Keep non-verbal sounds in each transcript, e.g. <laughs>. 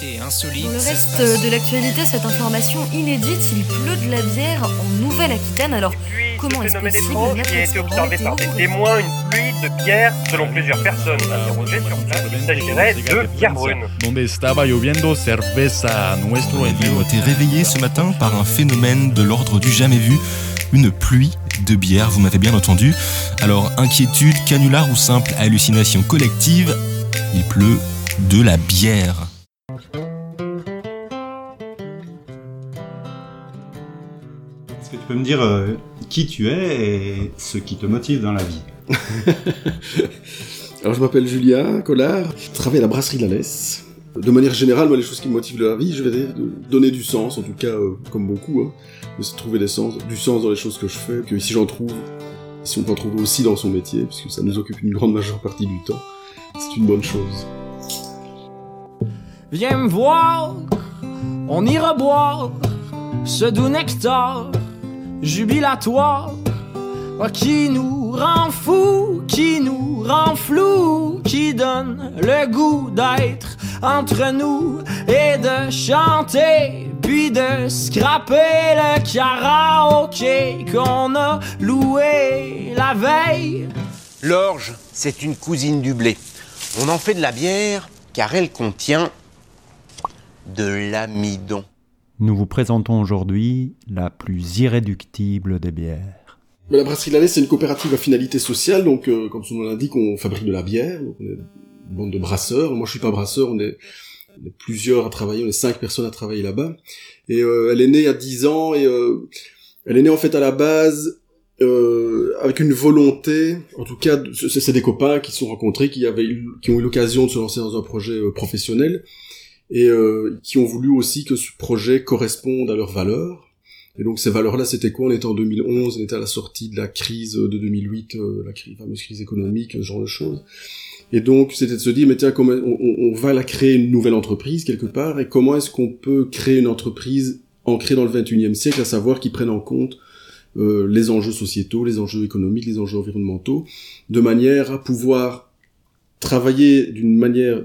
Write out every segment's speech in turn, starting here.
actualité insolite. Pour le reste de l'actualité, cette information inédite, il pleut de la bière en Nouvelle-Aquitaine. Alors, comment est-ce possible qui a été observé par des témoins une pluie de bière selon plusieurs personnes interrogées sur place. Il s'agirait de bière brune. Donde estaba lloviendo cerveza nuestro ont été réveillés ce matin par un phénomène de l'ordre du jamais vu, une pluie de bière, vous m'avez bien entendu. Alors, inquiétude, canular ou simple hallucination collective, il pleut de la bière. Est-ce que tu peux me dire euh, qui tu es et ce qui te motive dans la vie <laughs> Alors je m'appelle Julien Collard, je travaille à la brasserie de la Laisse. De manière générale, moi, les choses qui me motivent dans la vie, je vais donner du sens, en tout cas, euh, comme beaucoup, hein, c'est trouver des sens, du sens dans les choses que je fais, que si j'en trouve, si on peut en trouver aussi dans son métier, puisque ça nous occupe une grande majeure partie du temps, c'est une bonne chose. Viens me voir, on ira boire ce doux nectar jubilatoire qui nous rend fou, qui nous rend flou, qui donne le goût d'être entre nous et de chanter, puis de scraper le karaoké qu'on a loué la veille. L'orge, c'est une cousine du blé. On en fait de la bière car elle contient de l'amidon. Nous vous présentons aujourd'hui la plus irréductible des bières. la brasserie Lalais, c'est une coopérative à finalité sociale, donc euh, comme son nom l'indique, on fabrique de la bière, on est une bande de brasseurs. Moi, je suis pas brasseur, on est, plusieurs à travailler, on est cinq personnes à travailler là-bas. Et euh, elle est née il y a dix ans, et euh, elle est née en fait à la base avec une volonté, en tout cas, c'est des copains qui se sont rencontrés, qui avaient qui ont eu l'occasion de se lancer dans un projet professionnel et euh, qui ont voulu aussi que ce projet corresponde à leurs valeurs. Et donc ces valeurs-là, c'était quoi? On était en 2011, on était à la sortie de la crise de 2008, euh, la crise, fameuse crise économique, ce genre de choses. Et donc c'était de se dire, mais tiens, on, on, va la créer une nouvelle entreprise quelque part, et comment est-ce qu'on peut créer une entreprise ancrée dans le 21e siècle, à savoir qui prenne en compte euh, les enjeux sociétaux, les enjeux économiques, les enjeux environnementaux, de manière à pouvoir travailler d'une manière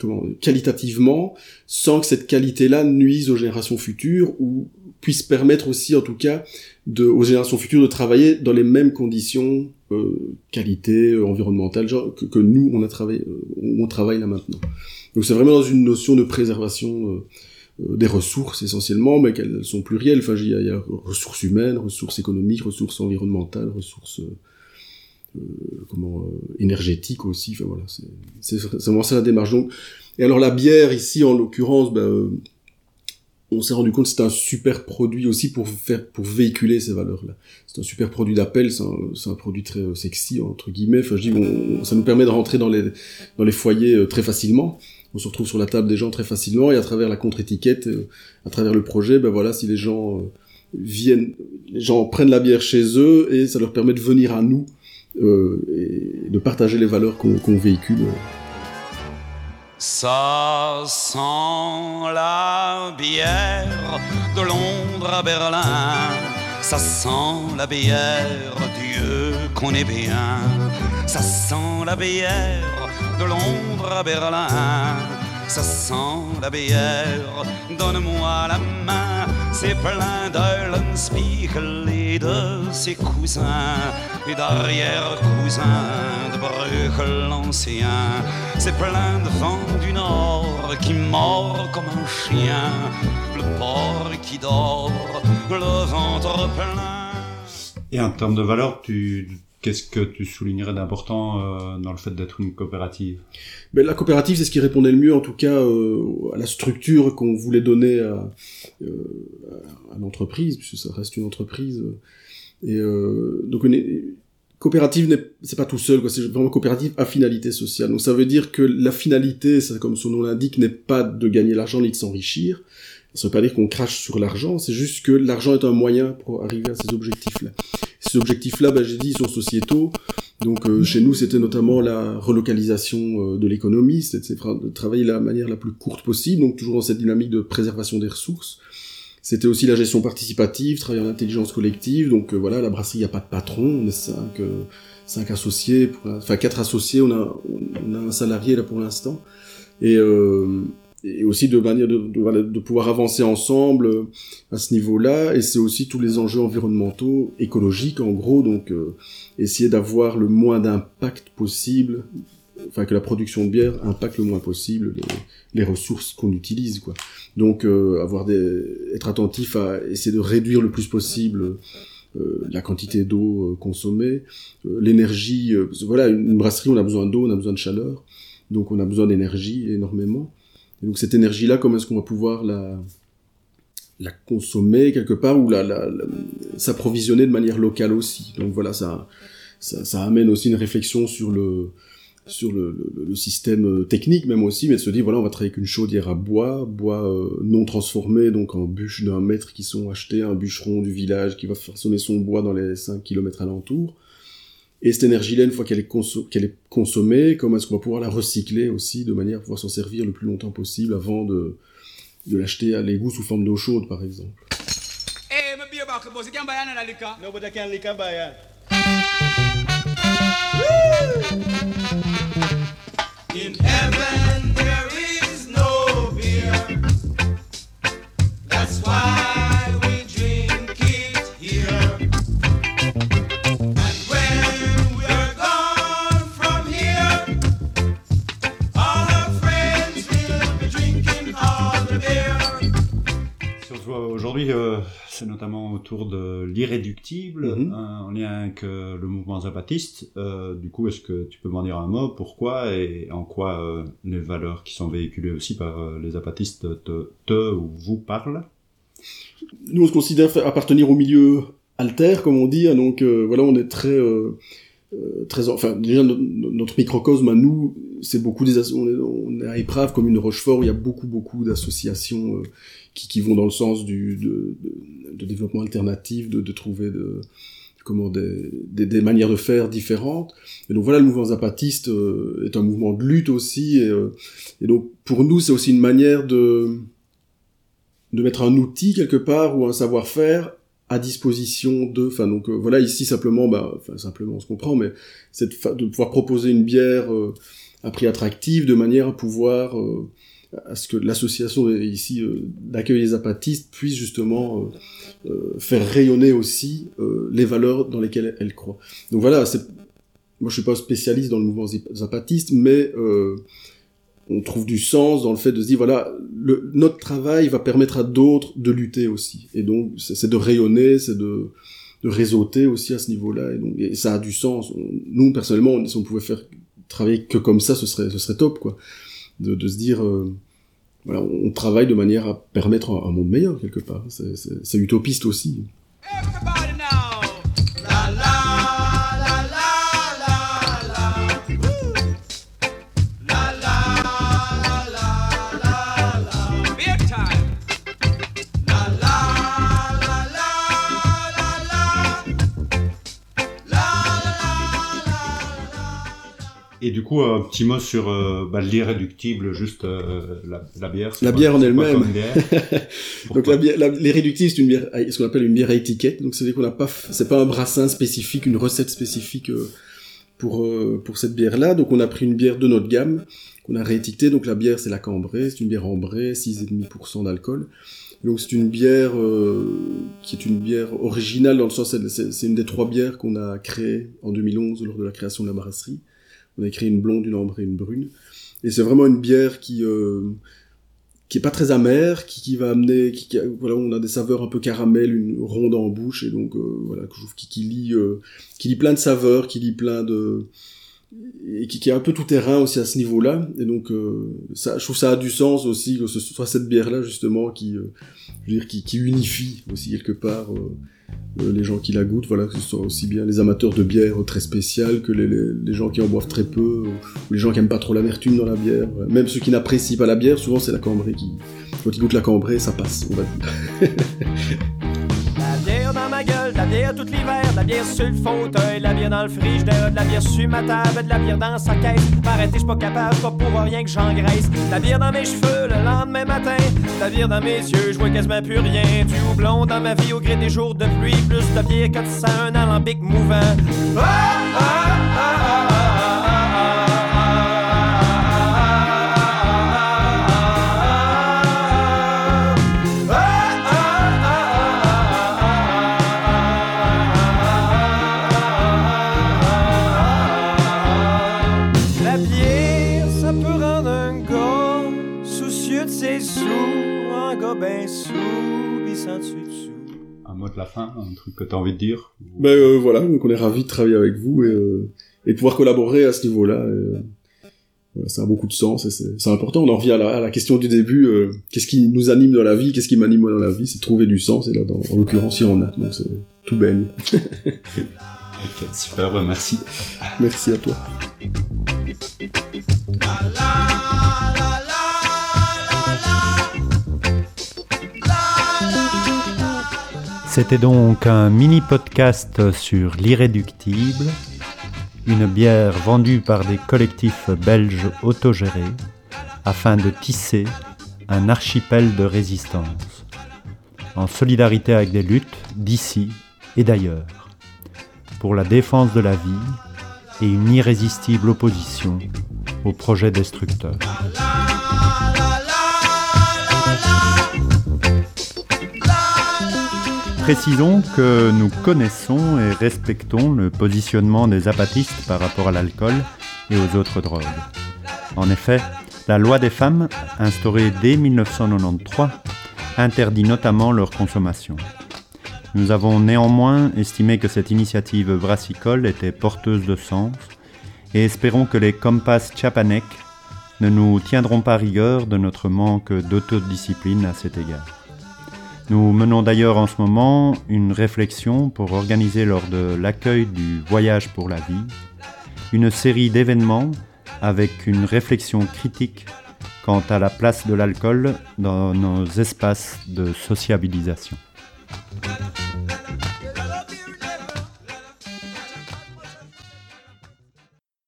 comment, qualitativement sans que cette qualité-là nuise aux générations futures ou puisse permettre aussi en tout cas de, aux générations futures de travailler dans les mêmes conditions euh, qualité euh, environnementale genre, que, que, nous on a travaillé euh, on travaille là maintenant. Donc c'est vraiment dans une notion de préservation euh, euh, des ressources essentiellement mais qu'elles sont plurielles. Enfin il y, y a ressources humaines ressources économiques ressources environnementales ressources euh, comment euh, énergétique aussi. Enfin voilà, c'est vraiment ça la démarche. Donc, et alors la bière ici en l'occurrence, ben, euh, on s'est rendu compte que c'est un super produit aussi pour faire pour véhiculer ces valeurs-là. C'est un super produit d'appel, c'est un, un, produit très sexy entre guillemets. Enfin, je dis, on, ça nous permet de rentrer dans les dans les foyers très facilement. On se retrouve sur la table des gens très facilement et à travers la contre-étiquette, à travers le projet, ben voilà, si les gens viennent, les gens prennent la bière chez eux et ça leur permet de venir à nous euh, et de partager les valeurs qu'on qu véhicule. Ça sent la bière de Londres à Berlin. Ça sent la bière, Dieu qu'on est bien. Ça sent la bière de Londres à Berlin. Ça sent la bière, donne-moi la main. C'est plein d'Eulenspiegel et de ses cousins et d'arrière-cousins de Bruegel l'ancien. C'est plein de vent du nord qui mord comme un chien, le porc qui dort, le ventre plein. Et en termes de valeur, tu Qu'est-ce que tu soulignerais d'important euh, dans le fait d'être une coopérative? Ben, La coopérative, c'est ce qui répondait le mieux, en tout cas, euh, à la structure qu'on voulait donner à, euh, à l'entreprise, puisque ça reste une entreprise. Et donc, une, coopérative, c'est pas tout seul, c'est vraiment coopérative à finalité sociale. Donc, ça veut dire que la finalité, comme son nom l'indique, n'est pas de gagner l'argent ni de s'enrichir. Ça veut pas dire qu'on crache sur l'argent, c'est juste que l'argent est un moyen pour arriver à ces objectifs-là. Ces objectifs-là, bah, j'ai dit, ils sont sociétaux. Donc euh, chez nous, c'était notamment la relocalisation euh, de l'économie, c'était de travailler de la manière la plus courte possible, donc toujours dans cette dynamique de préservation des ressources. C'était aussi la gestion participative, travailler en intelligence collective. Donc euh, voilà, la brasserie, il n'y a pas de patron, on est cinq, cinq associés, enfin quatre associés, on a, on a un salarié là pour l'instant. Et, et aussi de manière de, de, pouvoir avancer ensemble euh, à ce niveau-là. Et c'est aussi tous les enjeux environnementaux, écologiques en gros, donc euh, essayer d'avoir le moins d'impact possible, enfin que la production de bière impacte le moins possible les, ressources qu'on utilise, quoi. Donc euh, avoir des, être attentif à essayer de réduire le plus possible la quantité d'eau consommée, l'énergie. voilà, une brasserie, on a besoin d'eau, on a besoin de chaleur, donc on a besoin d'énergie énormément. Et donc cette énergie-là, comment est-ce qu'on va pouvoir la, la consommer quelque part ou la, la, s'approvisionner de manière locale aussi? Donc voilà, ça, ça, ça, amène aussi une réflexion sur le sur le, le, système technique même aussi, mais de se dire voilà on va travailler avec une chaudière à bois, bois euh, non transformé donc en bûches d'un mètre qui sont achetées, un bûcheron du village qui va façonner son bois dans les 5 km alentour. Et cette énergie-là, une fois qu'elle est, consommée, comment est-ce qu'on va pouvoir la recycler aussi, de manière à pouvoir s'en servir le plus longtemps possible avant de, de l'acheter à l'égout sous forme d'eau chaude, par exemple? Aujourd'hui, euh, c'est notamment autour de l'irréductible, Mhm. hein, en lien avec euh, le mouvement zapatiste. Euh, du coup, est-ce que tu peux m'en dire un mot? Pourquoi et en quoi euh, les valeurs qui sont véhiculées aussi par euh, les zapatistes te, te ou vous parlent? Nous, on se considère appartenir au milieu alter, comme on dit. hein, donc euh, voilà, on est très, euh, très, enfin déjà no- no- notre microcosme à nous, c'est beaucoup des, on est, on est à Éprave comme une Rochefort. où Il y a beaucoup, beaucoup d'associations euh, qui, qui vont dans le sens du de, de, de développement alternatif, de, de trouver de comment des, des, des manières de faire différentes. Et donc voilà, le mouvement zapatiste euh, est un mouvement de lutte aussi. Et, euh, et donc pour nous, c'est aussi une manière de de mettre un outil quelque part ou un savoir-faire à disposition de enfin donc euh, voilà ici simplement bah simplement on se comprend mais c'est de, de pouvoir proposer une bière euh, à prix attractif de manière à pouvoir euh, à ce que l'association ici euh, d'accueil des zapatistes puisse justement euh, euh, faire rayonner aussi les valeurs dans lesquelles elle croit. Donc voilà c'est moi je suis pas spécialiste dans le mouvement zapatiste mais on trouve du sens dans le fait de se dire voilà notre travail va permettre à d'autres de lutter aussi. Et donc c'est de rayonner c'est de de réseauter aussi à ce niveau-là. Et donc ça a du sens. Nous personnellement on- si on pouvait faire travailler que comme ça ce serait ce serait top quoi. De, se dire euh, voilà on, travaille de manière à permettre un, un monde meilleur quelque part. C'est utopiste aussi Et du coup, un petit mot sur euh, bah, l'irréductible, juste euh, la, la bière. La bière en elle-même. <laughs> donc la bière, réductifs, c'est une bière, ce qu'on appelle une bière à étiquette. Donc c'est-à-dire qu'on n'a pas, c'est pas un brassin spécifique, une recette spécifique euh, pour euh, pour cette bière-là. Donc on a pris une bière de notre gamme qu'on a réétiquetée. Donc la bière, c'est la Cambrai, c'est une bière ambrée, 6,5% d'alcool. Donc c'est une bière euh, qui est une bière originale dans le sens, c'est une des trois bières qu'on a créées en 2011 lors de la création de la brasserie. On a créé une blonde, une ambrée, une brune. Et c'est vraiment une bière qui euh, qui est pas très amère, qui, qui va amener, qui, voilà, on a des saveurs un peu caramel, une ronde en bouche, et donc euh, voilà, qui, qui lie, euh, qui lie plein de saveurs, qui lie plein de, et qui, est un peu tout terrain aussi à ce niveau-là, et donc euh, ça, je trouve ça a du sens aussi que ce soit cette bière-là justement qui, euh, je veux dire, qui, unifie aussi quelque part. euh, les gens qui la goûtent, voilà, que ce soit aussi bien les amateurs de bière très spéciales que les, gens qui en boivent très peu, ou, les gens qui aiment pas trop l'amertume dans la bière. Même ceux qui n'apprécient pas la bière, souvent c'est la cambrée qui, quand ils goûtent la cambrée, ça passe, on va dire. <laughs> De la bière tout l'hiver, de la bière sur le fauteuil, de la bière dans le frigidaire, de la bière sur ma table, de la bière dans sa caisse. Arrêtez, je suis pas capable, pas pour rien que j'engraisse. De la bière dans mes cheveux le lendemain matin, de la bière dans mes yeux, je vois quasiment plus rien. Du houblon dans ma vie au gré des jours de pluie, plus de bière que de sang, un alambic mouvant. Ah, gars ben sous, pis sans dessus dessous? Un mot de la fin, un truc que tu as envie de dire? Ben euh, voilà, donc on est ravis de travailler avec vous et, euh, et de pouvoir collaborer à ce niveau-là. euh, voilà, ça a beaucoup de sens et c'est important. On en revient à la, à la question du début. euh, qu'est-ce qui nous anime dans la vie Qu'est-ce qui m'anime dans la vie? C'est trouver du sens. Et là, dans, en l'occurrence, il y en a. Donc c'est tout baigne. <laughs> Ok, super, bah, merci. Merci à toi. C'était donc un mini podcast sur l'irréductible, une bière vendue par des collectifs belges autogérés afin de tisser un archipel de résistance, en solidarité avec des luttes d'ici et d'ailleurs, pour la défense de la vie et une irrésistible opposition aux projets destructeurs. Précisons que nous connaissons et respectons le positionnement des apatistes par rapport à l'alcool et aux autres drogues. En effet, la loi des femmes, instaurée dès 1993, interdit notamment leur consommation. Nous avons néanmoins estimé que cette initiative brassicole était porteuse de sens et espérons que les Compass Chiapanec ne nous tiendront pas rigueur de notre manque d'autodiscipline à cet égard. Nous menons d'ailleurs en ce moment une réflexion pour organiser lors de l'accueil du Voyage pour la vie une série d'événements avec une réflexion critique quant à la place de l'alcool dans nos espaces de sociabilisation.